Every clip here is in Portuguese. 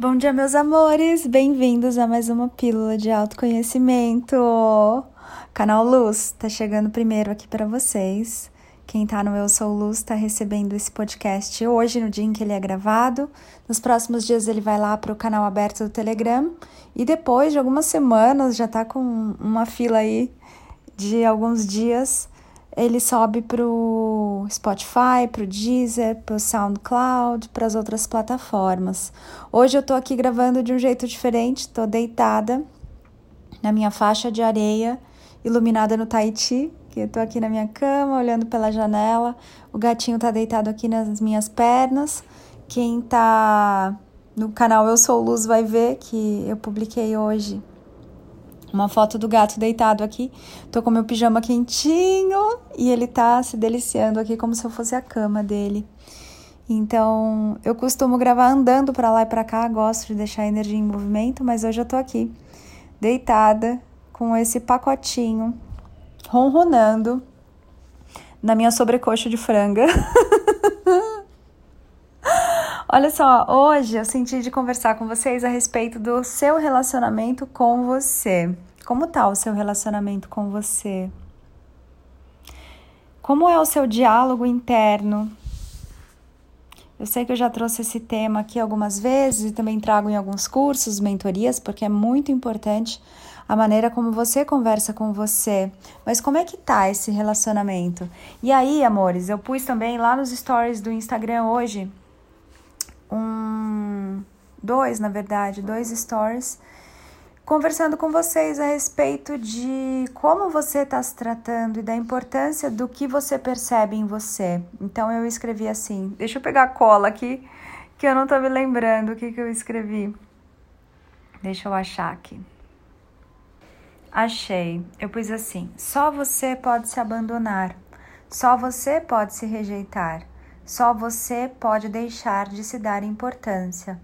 Bom dia, meus amores! Bem-vindos a mais uma pílula de autoconhecimento. Canal Luz tá chegando primeiro aqui para vocês. Quem tá no Eu Sou Luz tá recebendo esse podcast hoje, no dia em que ele é gravado. Nos próximos dias ele vai lá pro canal aberto do Telegram e depois de algumas semanas, já tá com uma fila aí de alguns dias, ele sobe pro Spotify, pro Deezer, pro SoundCloud, para as outras plataformas. Hoje eu tô aqui gravando de um jeito diferente, tô deitada na minha faixa de areia, iluminada no Tahiti, que eu tô aqui na minha cama, olhando pela janela. O gatinho tá deitado aqui nas minhas pernas. Quem tá no canal Eu Sou Luz vai ver que eu publiquei hoje uma foto do gato deitado aqui. Tô com meu pijama quentinho e ele tá se deliciando aqui como se eu fosse a cama dele. Então, eu costumo gravar andando para lá e para cá, gosto de deixar a energia em movimento, mas hoje eu tô aqui deitada com esse pacotinho ronronando na minha sobrecoxa de franga. Olha só, hoje eu senti de conversar com vocês a respeito do seu relacionamento com você. Como tá o seu relacionamento com você? Como é o seu diálogo interno? Eu sei que eu já trouxe esse tema aqui algumas vezes e também trago em alguns cursos, mentorias, porque é muito importante a maneira como você conversa com você. Mas como é que tá esse relacionamento? E aí, amores, eu pus também lá nos stories do Instagram hoje um dois, na verdade, dois stories conversando com vocês a respeito de como você está se tratando e da importância do que você percebe em você. Então eu escrevi assim, deixa eu pegar a cola aqui, que eu não estou me lembrando o que, que eu escrevi. Deixa eu achar aqui. Achei. Eu pus assim: só você pode se abandonar, só você pode se rejeitar. Só você pode deixar de se dar importância.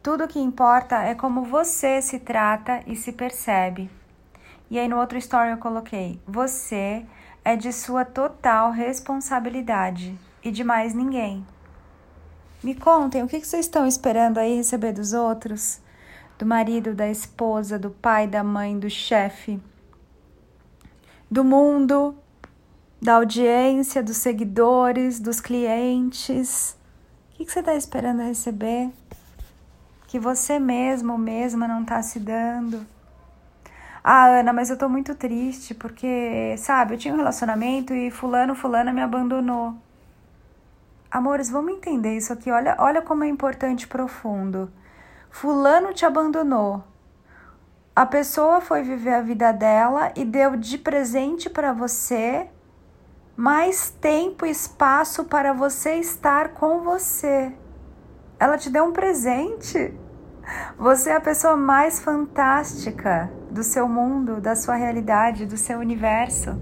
Tudo o que importa é como você se trata e se percebe. E aí no outro story eu coloquei: você é de sua total responsabilidade e de mais ninguém. Me contem o que vocês estão esperando aí receber dos outros? Do marido, da esposa, do pai, da mãe, do chefe, do mundo, da audiência, dos seguidores, dos clientes. O que, você está esperando receber? Que você mesmo, mesma não está se dando. Ah, Ana, mas eu tô muito triste porque, sabe, eu tinha um relacionamento e fulano, fulana me abandonou. Amores, vamos entender isso aqui. Olha, olha como é importante e profundo. Fulano te abandonou. A pessoa foi viver a vida dela e deu de presente para você mais tempo e espaço para você estar com você. Ela te deu um presente. Você é a pessoa mais fantástica do seu mundo, da sua realidade, do seu universo.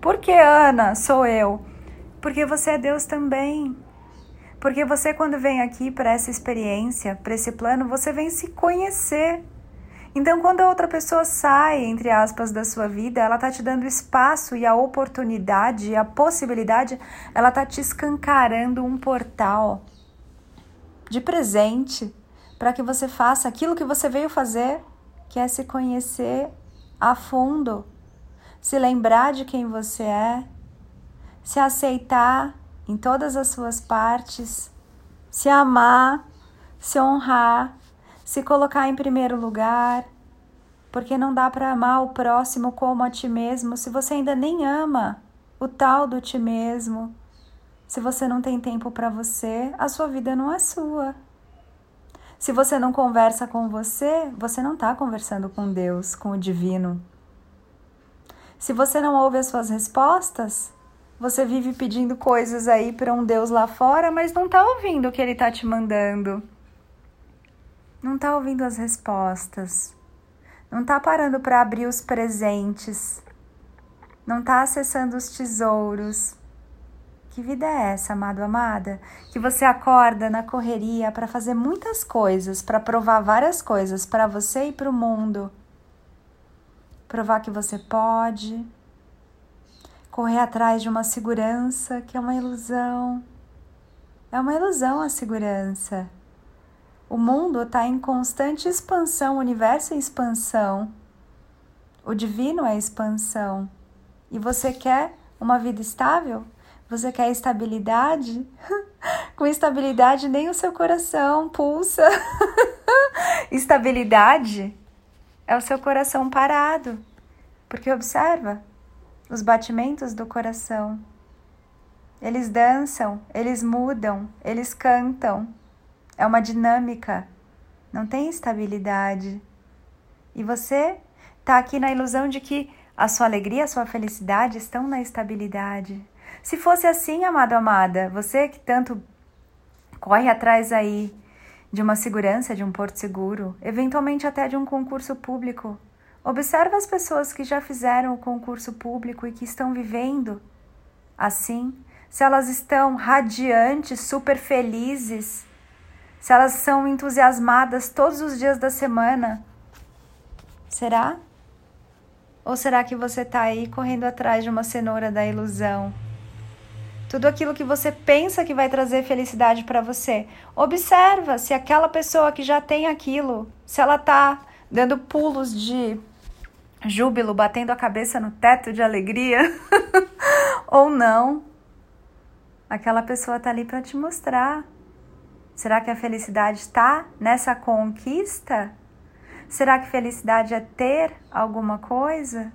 Por que, Ana, sou eu? Porque você é Deus também. Porque você, quando vem aqui para essa experiência, para esse plano, você vem se conhecer. Então, quando a outra pessoa sai, entre aspas, da sua vida, ela tá te dando espaço e a oportunidade, a possibilidade, ela tá te escancarando um portal de presente para que você faça aquilo que você veio fazer, que é se conhecer a fundo, se lembrar de quem você é, se aceitar em todas as suas partes, se amar, se honrar se colocar em primeiro lugar, porque não dá para amar o próximo como a ti mesmo se você ainda nem ama o tal do ti mesmo. Se você não tem tempo para você, a sua vida não é sua. Se você não conversa com você, você não está conversando com Deus, com o divino. Se você não ouve as suas respostas, você vive pedindo coisas aí para um Deus lá fora, mas não está ouvindo o que ele está te mandando não está ouvindo as respostas, não está parando para abrir os presentes, não está acessando os tesouros. Que vida é essa, amado, amada? Que você acorda na correria para fazer muitas coisas, para provar várias coisas para você e para o mundo. Provar que você pode, correr atrás de uma segurança que é uma ilusão. É uma ilusão a segurança. O mundo está em constante expansão, o universo é expansão. O divino é expansão. E você quer uma vida estável? Você quer estabilidade? Com estabilidade, nem o seu coração pulsa. estabilidade é o seu coração parado. Porque observa os batimentos do coração. Eles dançam, eles mudam, eles cantam. É uma dinâmica, não tem estabilidade. E você está aqui na ilusão de que a sua alegria, a sua felicidade estão na estabilidade. Se fosse assim, amado, amada, você que tanto corre atrás aí de uma segurança, de um porto seguro, eventualmente até de um concurso público, observa as pessoas que já fizeram o concurso público e que estão vivendo assim, se elas estão radiantes, super felizes, se elas são entusiasmadas todos os dias da semana. Será? Ou será que você está aí correndo atrás de uma cenoura da ilusão? Tudo aquilo que você pensa que vai trazer felicidade para você. Observa se aquela pessoa que já tem aquilo, se ela está dando pulos de júbilo, batendo a cabeça no teto de alegria ou não. Aquela pessoa está ali para te mostrar. Será que a felicidade está nessa conquista? Será que felicidade é ter alguma coisa?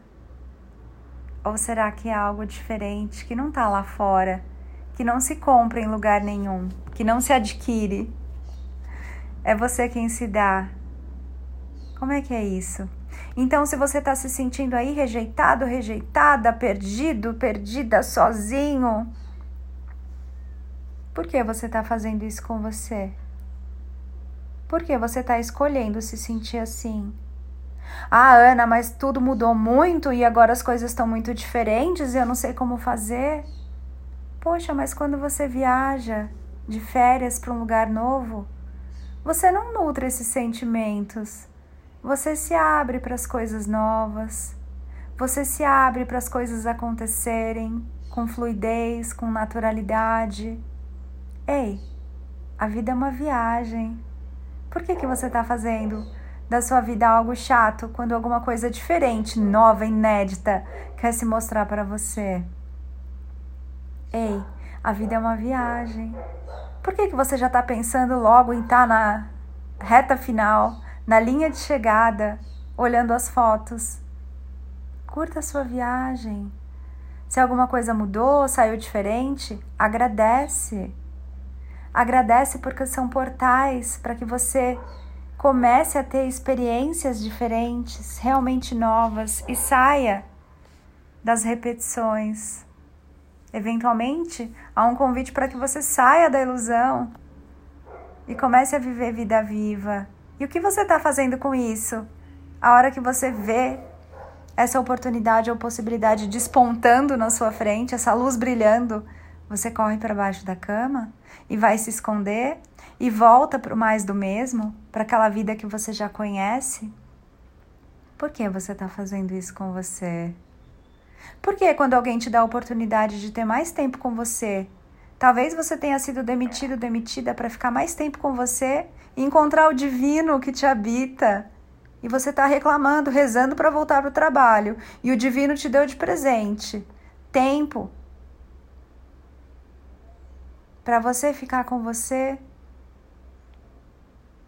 Ou será que é algo diferente que não está lá fora, que não se compra em lugar nenhum, que não se adquire? É você quem se dá. Como é que é isso? Então, se você está se sentindo aí rejeitado, rejeitada, perdido, perdida, sozinho, por que você está fazendo isso com você? Por que você está escolhendo se sentir assim? Ah, Ana, mas tudo mudou muito e agora as coisas estão muito diferentes e eu não sei como fazer. Poxa, mas quando você viaja de férias para um lugar novo, você não nutre esses sentimentos. Você se abre para as coisas novas. Você se abre para as coisas acontecerem com fluidez, com naturalidade. Ei, a vida é uma viagem. Por que, que você está fazendo da sua vida algo chato quando alguma coisa diferente, nova, inédita quer se mostrar para você? Ei, a vida é uma viagem. Por que, que você já está pensando logo em estar tá na reta final, na linha de chegada, olhando as fotos? Curta a sua viagem. Se alguma coisa mudou, saiu diferente, agradece. Agradece porque são portais para que você comece a ter experiências diferentes, realmente novas e saia das repetições. Eventualmente, há um convite para que você saia da ilusão e comece a viver vida viva. E o que você está fazendo com isso? A hora que você vê essa oportunidade ou possibilidade despontando na sua frente, essa luz brilhando, você corre para baixo da cama e vai se esconder e volta para o mais do mesmo, para aquela vida que você já conhece? Por que você está fazendo isso com você? Por que quando alguém te dá a oportunidade de ter mais tempo com você, talvez você tenha sido demitido, demitida para ficar mais tempo com você e encontrar o divino que te habita? E você está reclamando, rezando para voltar para o trabalho, e o divino te deu de presente tempo, para você ficar com você,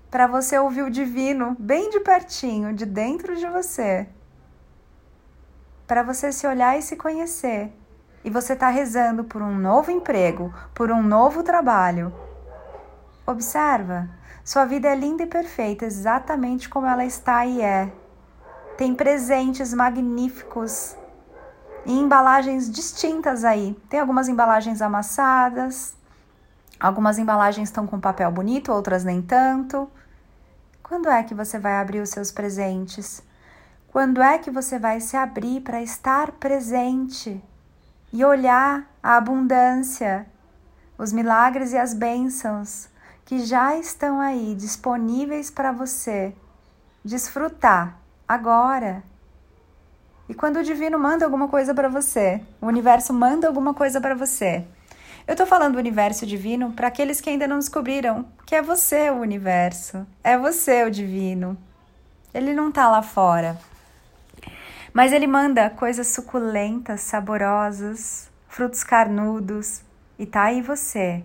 para você ouvir o divino bem de pertinho, de dentro de você, para você se olhar e se conhecer. E você está rezando por um novo emprego, por um novo trabalho. Observa, sua vida é linda e perfeita, exatamente como ela está e é. Tem presentes magníficos em embalagens distintas aí. Tem algumas embalagens amassadas, Algumas embalagens estão com papel bonito, outras nem tanto. Quando é que você vai abrir os seus presentes? Quando é que você vai se abrir para estar presente e olhar a abundância, os milagres e as bênçãos que já estão aí disponíveis para você desfrutar agora? E quando o divino manda alguma coisa para você, o universo manda alguma coisa para você, Eu estou falando do universo divino para aqueles que ainda não descobriram que é você o universo, é você o divino. Ele não está lá fora. Mas ele manda coisas suculentas, saborosas, frutos carnudos, e tá aí você,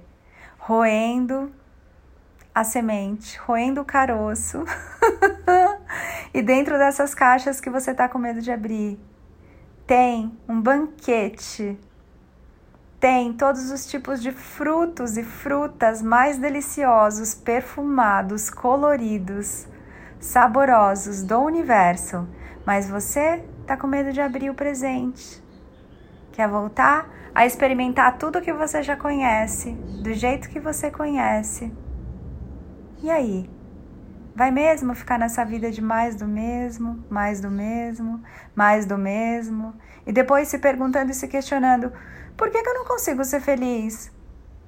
roendo a semente, roendo o caroço. e dentro dessas caixas que você tá com medo de abrir, tem um banquete. Tem todos os tipos de frutos e frutas mais deliciosos, perfumados, coloridos, saborosos do universo. Mas você tá com medo de abrir o presente. Quer voltar a experimentar tudo que você já conhece, do jeito que você conhece. E aí? Vai mesmo ficar nessa vida de mais do mesmo, mais do mesmo, mais do mesmo, e depois se perguntando e se questionando: por que, que eu não consigo ser feliz?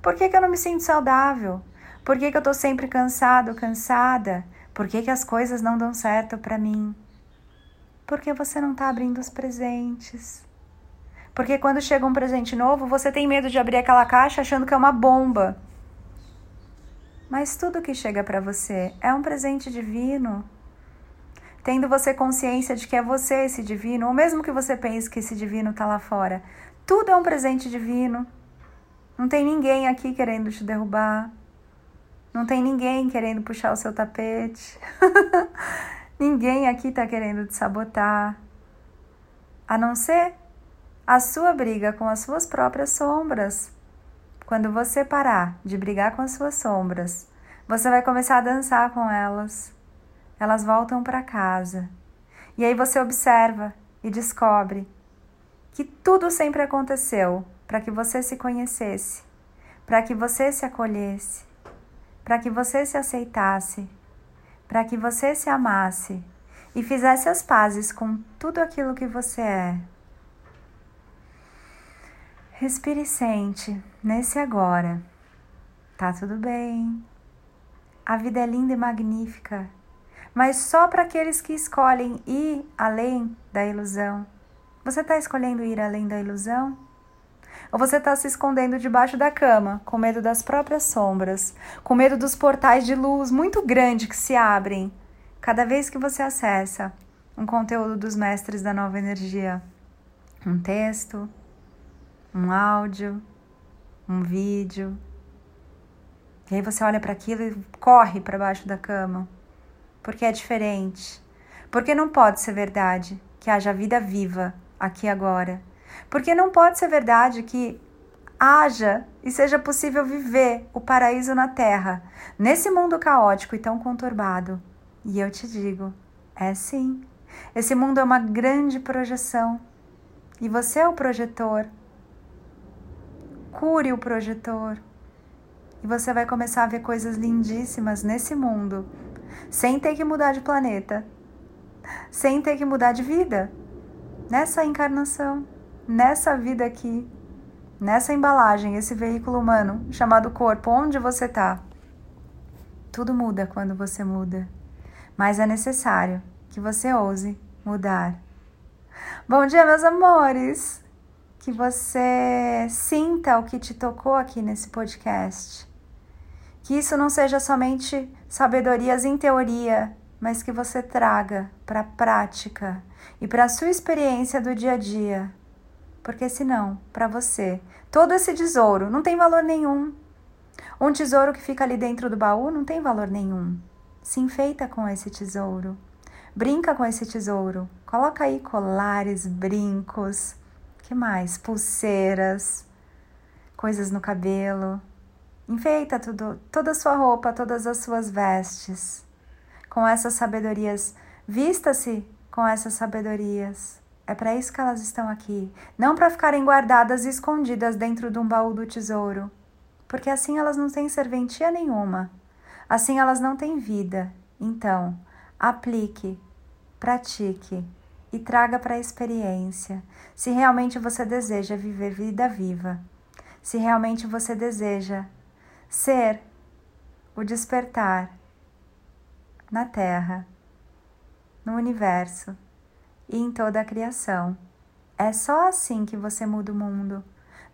Por que, que eu não me sinto saudável? Por que, que eu tô sempre cansado, cansada? Por que, que as coisas não dão certo para mim? Porque você não está abrindo os presentes. Porque quando chega um presente novo, você tem medo de abrir aquela caixa achando que é uma bomba. Mas tudo que chega para você é um presente divino. Tendo você consciência de que é você esse divino, ou mesmo que você pense que esse divino está lá fora, tudo é um presente divino. Não tem ninguém aqui querendo te derrubar. Não tem ninguém querendo puxar o seu tapete. Ninguém aqui está querendo te sabotar, a não ser a sua briga com as suas próprias sombras. Quando você parar de brigar com as suas sombras, você vai começar a dançar com elas. Elas voltam para casa. E aí você observa e descobre que tudo sempre aconteceu para que você se conhecesse, para que você se acolhesse, para que você se aceitasse para que você se amasse e fizesse as pazes com tudo aquilo que você é. Respire e sente nesse agora. Tá tudo bem. A vida é linda e magnífica, mas só para aqueles que escolhem ir além da ilusão. Você está escolhendo ir além da ilusão? Ou você está se escondendo debaixo da cama, com medo das próprias sombras, com medo dos portais de luz muito grande que se abrem cada vez que você acessa um conteúdo dos mestres da nova energia? Um texto, um áudio, um vídeo. E aí você olha para aquilo e corre para baixo da cama. Porque é diferente. Porque não pode ser verdade que haja vida viva aqui agora porque não pode ser verdade que haja e seja possível viver o paraíso na Terra, nesse mundo caótico e tão conturbado. E eu te digo, é sim. Esse mundo é uma grande projeção e você é o projetor. Cure o projetor e você vai começar a ver coisas lindíssimas nesse mundo, sem ter que mudar de planeta, sem ter que mudar de vida, nessa encarnação nessa vida aqui, nessa embalagem, esse veículo humano chamado corpo, onde você está. Tudo muda quando você muda, mas é necessário que você ouse mudar. Bom dia, meus amores! Que você sinta o que te tocou aqui nesse podcast. Que isso não seja somente sabedorias em teoria, mas que você traga para a prática e para a sua experiência do dia a dia porque senão, para você, todo esse tesouro não tem valor nenhum. Um tesouro que fica ali dentro do baú não tem valor nenhum. Se enfeita com esse tesouro. Brinca com esse tesouro. Coloca aí colares, brincos, que mais? Pulseiras, coisas no cabelo. Enfeita tudo, toda a sua roupa, todas as suas vestes. Com essas sabedorias, vista-se com essas sabedorias. É para isso que elas estão aqui, não para ficarem guardadas e escondidas dentro de um baú do tesouro, porque assim elas não têm serventia nenhuma, assim elas não têm vida. Então, aplique, pratique e traga para a experiência, se realmente você deseja viver vida viva, se realmente você deseja ser o despertar na Terra, no universo e em toda a criação. É só assim que você muda o mundo.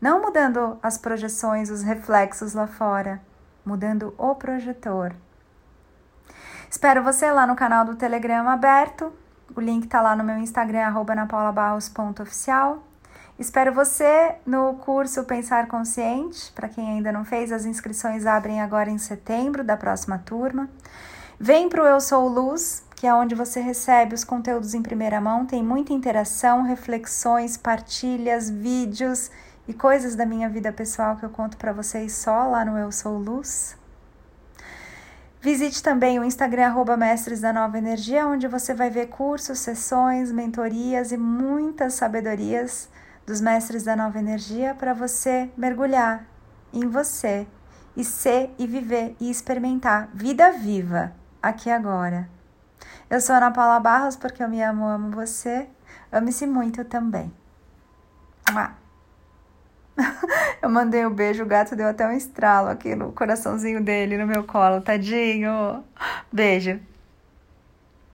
Não mudando as projeções, os reflexos lá fora, mudando o projetor. Espero você lá no canal do Telegram aberto. O link tá lá no meu Instagram, napaulabarros.oficial. Espero você no curso Pensar Consciente. Para quem ainda não fez, as inscrições abrem agora em setembro da próxima turma. Vem para o Eu Sou Luz, que é onde você recebe os conteúdos em primeira mão. Tem muita interação, reflexões, partilhas, vídeos e coisas da minha vida pessoal que eu conto para vocês só lá no Eu Sou Luz. Visite também o Instagram arroba Mestres da Nova Energia, onde você vai ver cursos, sessões, mentorias e muitas sabedorias dos mestres da nova energia para você mergulhar em você e ser e viver e experimentar vida viva aqui agora. Eu sou Ana Paula Barros porque eu me amo, amo você. Ame-se muito também. Eu mandei um beijo, o gato deu até um estralo aqui no coraçãozinho dele, no meu colo, tadinho. Beijo.